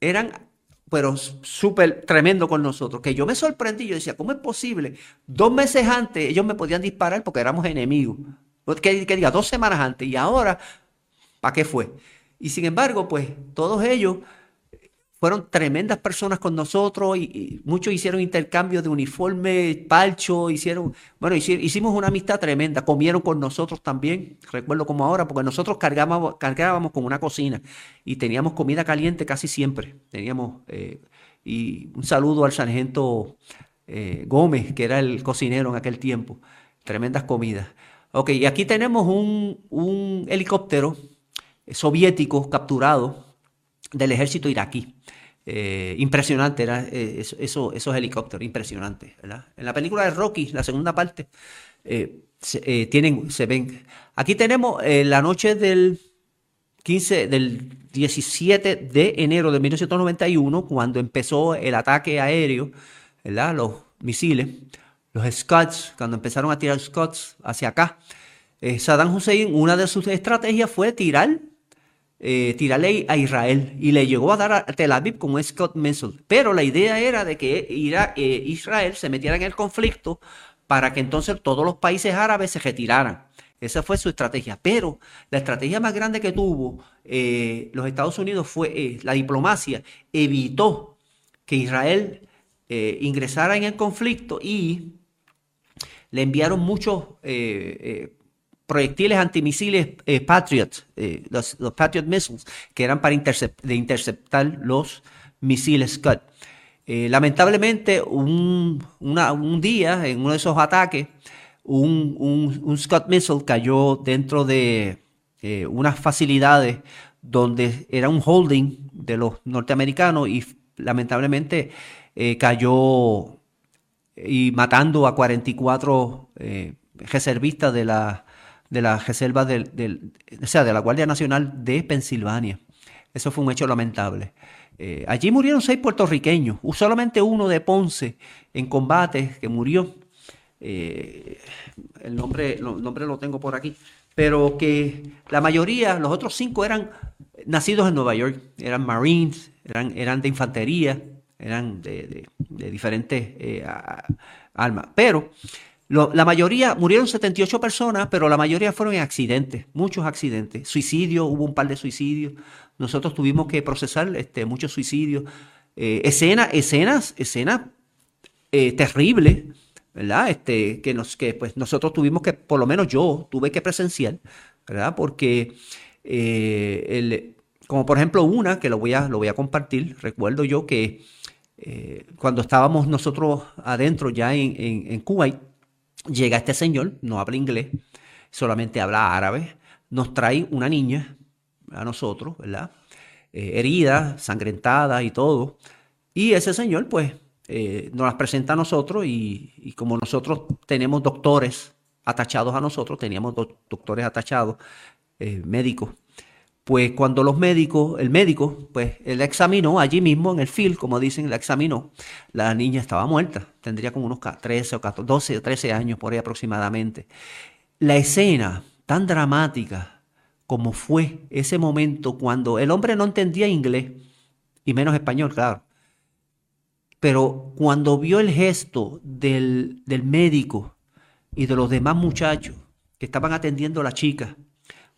eran pero súper tremendo con nosotros, que yo me sorprendí, yo decía, ¿cómo es posible? Dos meses antes ellos me podían disparar porque éramos enemigos. Que, que diga, dos semanas antes, y ahora, ¿para qué fue? Y sin embargo, pues todos ellos fueron tremendas personas con nosotros y, muchos hicieron intercambio de uniforme, palcho, hicieron, bueno, hicimos una amistad tremenda, comieron con nosotros también, recuerdo como ahora, porque nosotros cargábamos, cargábamos con una cocina y teníamos comida caliente casi siempre, teníamos, eh, y un saludo al sargento eh, Gómez, que era el cocinero en aquel tiempo, tremendas comidas. Ok, y aquí tenemos un, un helicóptero soviético capturado del ejército iraquí. Eh, impresionante, era, eh, eso, esos helicópteros, impresionante. En la película de Rocky, la segunda parte, eh, se, tienen, se ven. Aquí tenemos la noche del 15, del 17 de enero de 1991, cuando empezó el ataque aéreo, ¿verdad? los misiles, los Scots, cuando empezaron a tirar Scots hacia acá. Saddam Hussein, una de sus estrategias fue tirar eh, tirarle a Israel y le llegó a dar a Tel Aviv con Scott Missile. Pero la idea era de que eh, Israel se metiera en el conflicto para que entonces todos los países árabes se retiraran. Esa fue su estrategia. Pero la estrategia más grande que tuvo eh, los Estados Unidos fue la diplomacia. Evitó que Israel ingresara en el conflicto y le enviaron muchos proyectiles antimisiles eh, Patriot, eh, los, Patriot Missiles, que eran para interceptar los misiles Scud. Eh, lamentablemente, un, día, en uno de esos ataques, un, un, Scud Missile cayó dentro de unas facilidades donde era un holding de los norteamericanos y lamentablemente cayó y matando a 44 reservistas de la de la reserva del, o sea, de la Guardia Nacional de Pensilvania. Eso fue un hecho lamentable. Eh, allí murieron seis puertorriqueños, solamente uno de Ponce en combate que murió. Eh, el, nombre, el nombre lo tengo por aquí. Pero que la mayoría, los otros cinco eran nacidos en Nueva York, eran Marines, eran, eran de infantería, eran de, diferentes eh, armas. Pero la mayoría, murieron 78 personas, pero la mayoría fueron en accidentes, muchos accidentes. Suicidios, hubo un par de suicidios. Nosotros tuvimos que procesar este, muchos suicidios. Eh, escenas, escenas, escenas eh, terribles, ¿verdad? Este, que, nos, que pues nosotros tuvimos que, por lo menos yo, tuve que presenciar, ¿verdad? Porque, eh, el, como por ejemplo una, que lo voy a, lo voy a compartir, recuerdo yo que cuando estábamos nosotros adentro ya en, en, en Kuwait, Llega este señor, no habla inglés, solamente habla árabe, nos trae una niña a nosotros, ¿verdad? Eh, herida, sangrentada y todo. Y ese señor, pues, eh, nos las presenta a nosotros y, como nosotros tenemos doctores atachados a nosotros, teníamos doctores atachados, eh, médicos, pues cuando los médicos, el médico, pues él examinó allí mismo en el field, como dicen, la examinó, la niña estaba muerta, tendría como unos 13 o 14, 12 o 13 años por ahí aproximadamente. La escena tan dramática como fue ese momento cuando el hombre no entendía inglés, y menos español, claro, pero cuando vio el gesto del, del médico y de los demás muchachos que estaban atendiendo a la chica,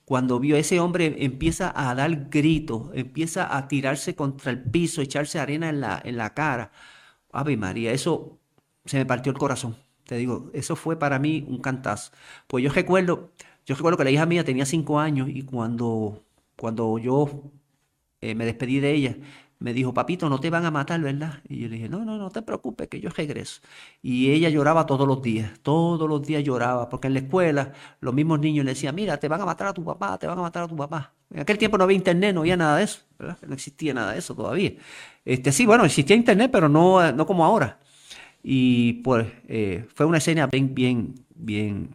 cuando vio a ese hombre empieza a dar gritos, empieza a tirarse contra el piso, echarse arena en la, en la cara. Ave María, eso se me partió el corazón. Te digo, eso fue para mí un cantazo. Pues yo recuerdo, yo recuerdo que la hija mía tenía cinco años y cuando, cuando yo eh, me despedí de ella, me dijo, papito, no te van a matar, ¿verdad? Y yo le dije, no, no, no te preocupes, que yo regreso. Y ella lloraba todos los días, todos los días lloraba, porque en la escuela los mismos niños le decían, mira, te van a matar a tu papá, te van a matar a tu papá. En aquel tiempo no había internet, no había nada de eso, ¿verdad? No existía nada de eso todavía. Este, sí, bueno, existía internet, pero no, no como ahora. Y pues eh, fue una escena bien, bien, bien,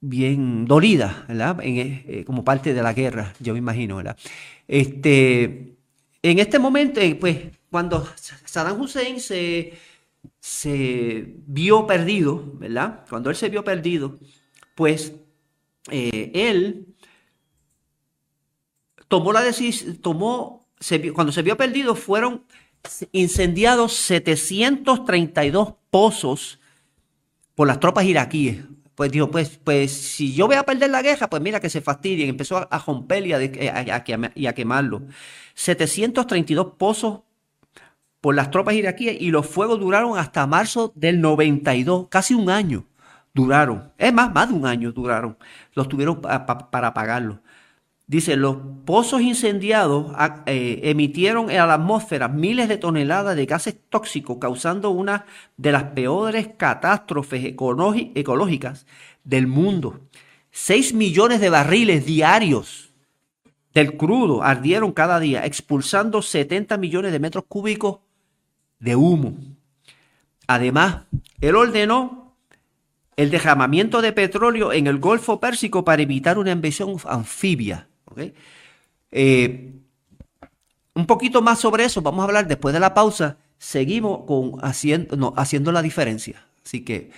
bien dolida, ¿verdad? Eh, como parte de la guerra, yo me imagino, ¿verdad? Este, en este momento, eh, pues, cuando Saddam Hussein se, se vio perdido, ¿verdad? Cuando él se vio perdido, pues eh, él tomó la decisión, tomó, cuando se vio perdido, fueron incendiados 732 pozos por las tropas iraquíes pues dijo, pues, pues si yo voy a perder la guerra, pues mira que se fastidien. Empezó a, romper y a, quemarlo. 732 pozos por las tropas iraquíes y los fuegos duraron hasta marzo del 92, casi un año duraron. Es más, más de un año duraron. Los tuvieron para apagarlo. Dice, los pozos incendiados ah, eh, emitieron a la atmósfera miles de toneladas de gases tóxicos, causando una de las peores catástrofes ecológicas del mundo. Seis millones de barriles diarios del crudo ardieron cada día, expulsando 70 millones de metros cúbicos de humo. Además, él ordenó el derramamiento de petróleo en el Golfo Pérsico para evitar una invasión anfibia eh, un poquito más sobre eso vamos a hablar después de la pausa. Seguimos con haciendo, haciendo la diferencia. Así que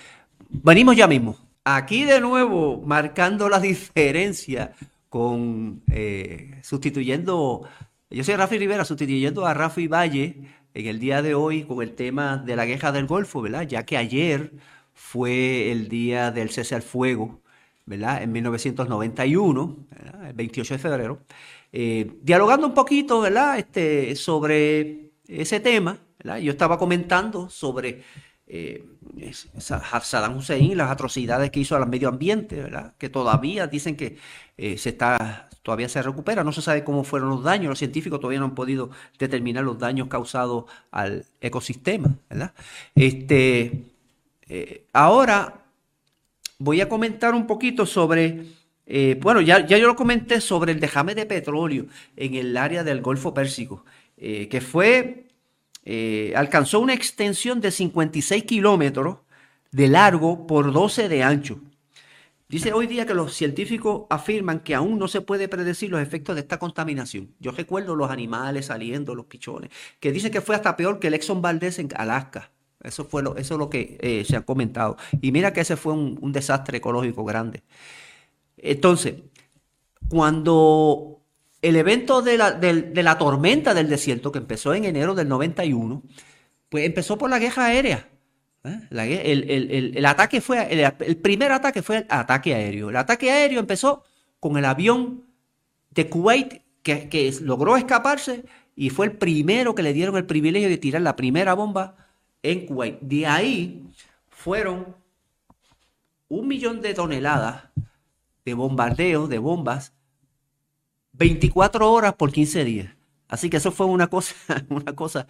venimos ya mismo. Aquí de nuevo marcando la diferencia con eh, sustituyendo, yo soy Rafi Rivera, sustituyendo a Rafi Valle en el día de hoy con el tema de la guerra del Golfo, ¿verdad? Ya que ayer fue el día del cese al fuego, ¿verdad? En 1991, el 28 de febrero. Eh, dialogando un poquito, ¿verdad? Este, sobre ese tema. Yo estaba comentando sobre eh, Saddam Hussein las atrocidades que hizo al medio ambiente, ¿verdad? Que todavía dicen que eh, se está, todavía se recupera, no se sabe cómo fueron los daños, los científicos todavía no han podido determinar los daños causados al ecosistema, ¿verdad? Este, ahora voy a comentar un poquito sobre, eh, bueno, ya, yo lo comenté sobre el dejame de petróleo en el área del Golfo Pérsico, que fue eh, alcanzó una extensión de 56 kilómetros de largo por 12 de ancho. Dice hoy día que los científicos afirman que aún no se puede predecir los efectos de esta contaminación. Yo recuerdo los animales saliendo, los pichones, que dicen que fue hasta peor que el Exxon Valdez en Alaska. Eso, fue lo, eso es lo que eh, se ha comentado. Y mira que ese fue un desastre ecológico grande. Entonces, cuando el evento de la, tormenta del desierto, que empezó en enero del 91, pues empezó por la guerra aérea. ¿eh? el, ataque fue, el, primer ataque fue el ataque aéreo. El ataque aéreo empezó con el avión de Kuwait que, que logró escaparse y fue el primero que le dieron el privilegio de tirar la primera bomba en Kuwait. De ahí fueron un millón de toneladas de bombardeos, de bombas, 24 horas por 15 días. Así que eso fue una cosa, una cosa.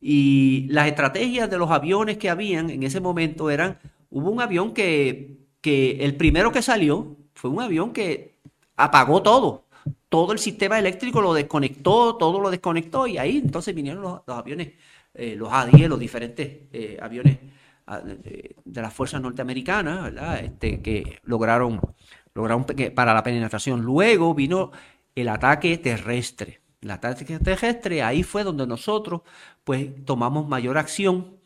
Y las estrategias de los aviones que habían en ese momento eran, hubo un avión que, que el primero que salió fue un avión que apagó todo, todo el sistema eléctrico lo desconectó, todo lo desconectó y ahí entonces vinieron los, aviones, eh, los A-10, los diferentes eh, aviones ah, de, las fuerzas norteamericanas, ¿verdad? Este, que lograron, lograron para la penetración. Luego vino el ataque terrestre. El ataque terrestre, ahí fue donde nosotros pues tomamos mayor acción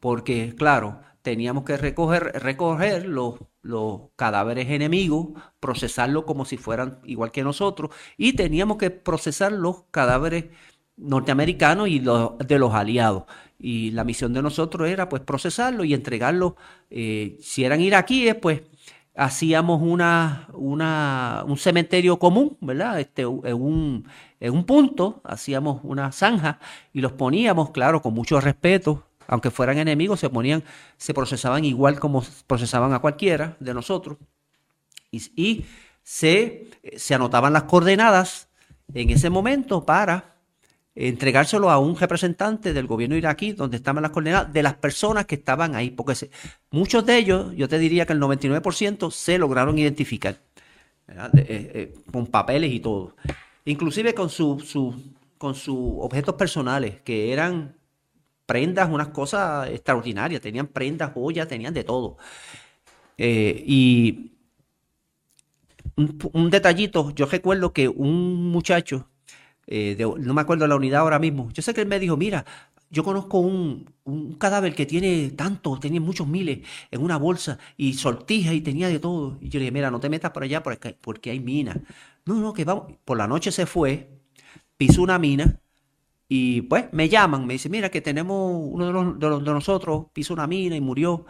porque, claro, teníamos que recoger, recoger los, los cadáveres enemigos, procesarlos como si fueran igual que nosotros y teníamos que procesar los cadáveres norteamericanos y los, de los aliados. Y la misión de nosotros era pues procesarlos y entregarlos, eh, si eran iraquíes, pues hacíamos una, una, un cementerio común, ¿verdad? Este, en, un, en un punto hacíamos una zanja y los poníamos, claro, con mucho respeto, aunque fueran enemigos, se ponían, se procesaban igual como procesaban a cualquiera de nosotros. Y, y se, se anotaban las coordenadas en ese momento para entregárselo a un representante del gobierno iraquí, donde estaban las coordenadas, de las personas que estaban ahí, porque muchos de ellos, yo te diría que el 99% se lograron identificar, eh, eh, con papeles y todo, inclusive con, su, con sus objetos personales, que eran prendas, unas cosas extraordinarias, tenían prendas, joyas, tenían de todo. Eh, y un detallito, yo recuerdo que un muchacho eh, no me acuerdo la unidad ahora mismo. Yo sé que él me dijo, mira, yo conozco un, cadáver que tiene tanto, tenía muchos miles en una bolsa y sortija y tenía de todo. Y yo le dije, mira, no te metas por allá porque, porque hay minas. No, no, que vamos. Por la noche se fue, pisó una mina y pues me llaman, me dice, mira, que tenemos uno de, de, nosotros, pisó una mina y murió.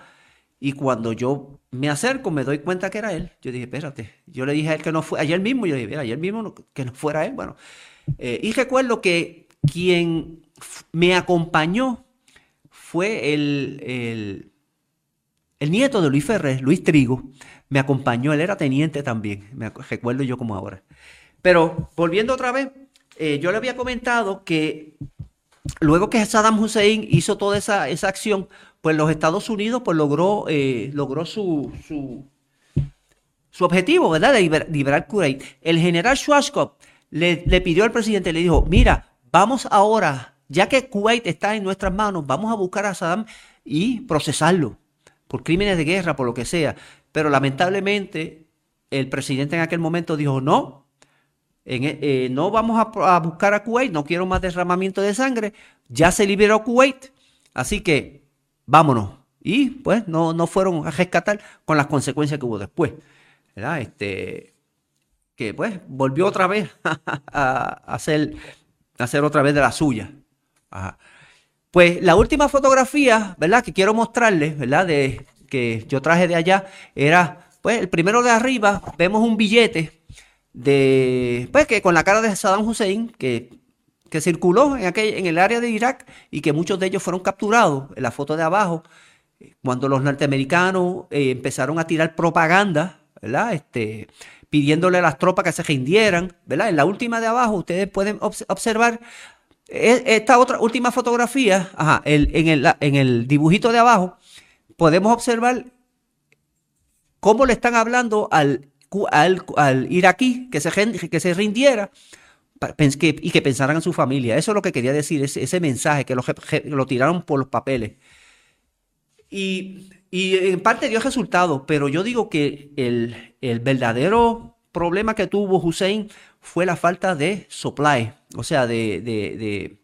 Y cuando yo me acerco, me doy cuenta que era él. Yo dije, espérate. Yo le dije a él que no fue, ayer mismo, yo le dije, mira, ayer mismo que no fuera él. Bueno, eh, y recuerdo que quien me acompañó fue el, el, nieto de Luis Ferrer, Luis Trigo, me acompañó, él era teniente también, me recuerdo yo como ahora. Pero volviendo otra vez, eh, yo le había comentado que luego que Saddam Hussein hizo toda esa, esa acción, pues los Estados Unidos pues logró, eh, logró su, su, su, objetivo, ¿verdad? De liberar Kuwait. El general Schwarzkopf le, pidió al presidente, le dijo, mira, vamos ahora, ya que Kuwait está en nuestras manos, vamos a buscar a Saddam y procesarlo por crímenes de guerra, por lo que sea. Pero lamentablemente el presidente en aquel momento dijo, no, e, eh, no vamos a, buscar a Kuwait, no quiero más derramamiento de sangre, ya se liberó Kuwait, así que vámonos. Y pues no, no fueron a rescatar con las consecuencias que hubo después. ¿verdad? Este, que pues volvió otra vez a, hacer, a hacer otra vez de la suya. Pues la última fotografía, ¿verdad? Que quiero mostrarles, ¿verdad? De, que yo traje de allá, era, pues, el primero de arriba, vemos un billete de, pues, que con la cara de Saddam Hussein, que, que circuló en, aquel, en el área de Irak y que muchos de ellos fueron capturados. En la foto de abajo, cuando los norteamericanos eh, empezaron a tirar propaganda, ¿verdad? Este, pidiéndole a las tropas que se rindieran, ¿verdad? En la última de abajo ustedes pueden observar e, esta otra última fotografía, el, en el dibujito de abajo, podemos observar cómo le están hablando al, al, iraquí que se, que se rindiera y que pensaran en su familia. Eso es lo que quería decir, ese, mensaje, que lo, lo, tiraron por los papeles. Y, en parte dio resultado, pero yo digo que el, el verdadero problema que tuvo Hussein fue la falta de supply, o sea, de, de,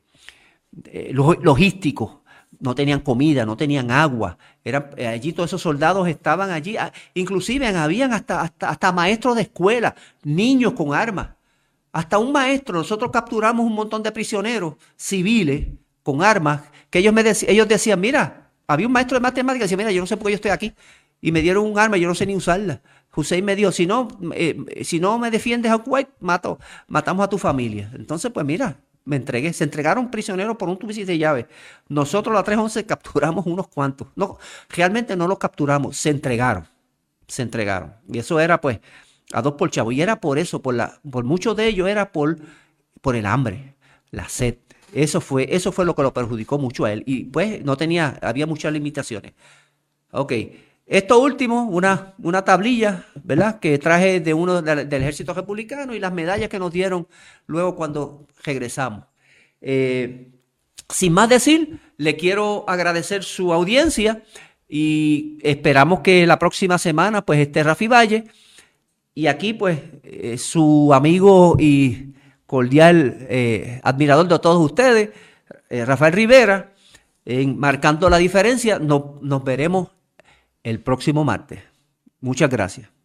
logístico. No tenían comida, no tenían agua. Eran, allí todos esos soldados estaban allí. Ah, inclusive habían hasta, hasta, maestros de escuela, niños con armas. Hasta un maestro. Nosotros capturamos un montón de prisioneros civiles con armas que ellos, me ellos decían, mira, había un maestro de matemáticas que decía, mira, yo no sé por qué yo estoy aquí. Y me dieron un arma yo no sé ni usarla. Hussein me dijo, si no, eh, si no me defiendes a Kuwait, mato, matamos a tu familia. Entonces, pues mira, me entregué. Se entregaron prisioneros por un tubicio de llave. Nosotros, la 311, capturamos unos cuantos. No, realmente no los capturamos, se entregaron. Se entregaron. Y eso era, pues, a dos por chavo. Y era por eso, por, la, por mucho de ellos era por, por el hambre, la sed. Eso fue, eso fue lo que lo perjudicó mucho a él. Y pues no tenía, había muchas limitaciones. Ok. Esto último, una, una tablilla, ¿verdad? Que traje de uno del ejército republicano y las medallas que nos dieron luego cuando regresamos. Eh, sin más decir, le quiero agradecer su audiencia y esperamos que la próxima semana pues esté Rafi Valle y aquí pues eh, su amigo y cordial eh, admirador de todos ustedes, Rafael Rivera, en marcando la diferencia, nos veremos el próximo martes. Muchas gracias.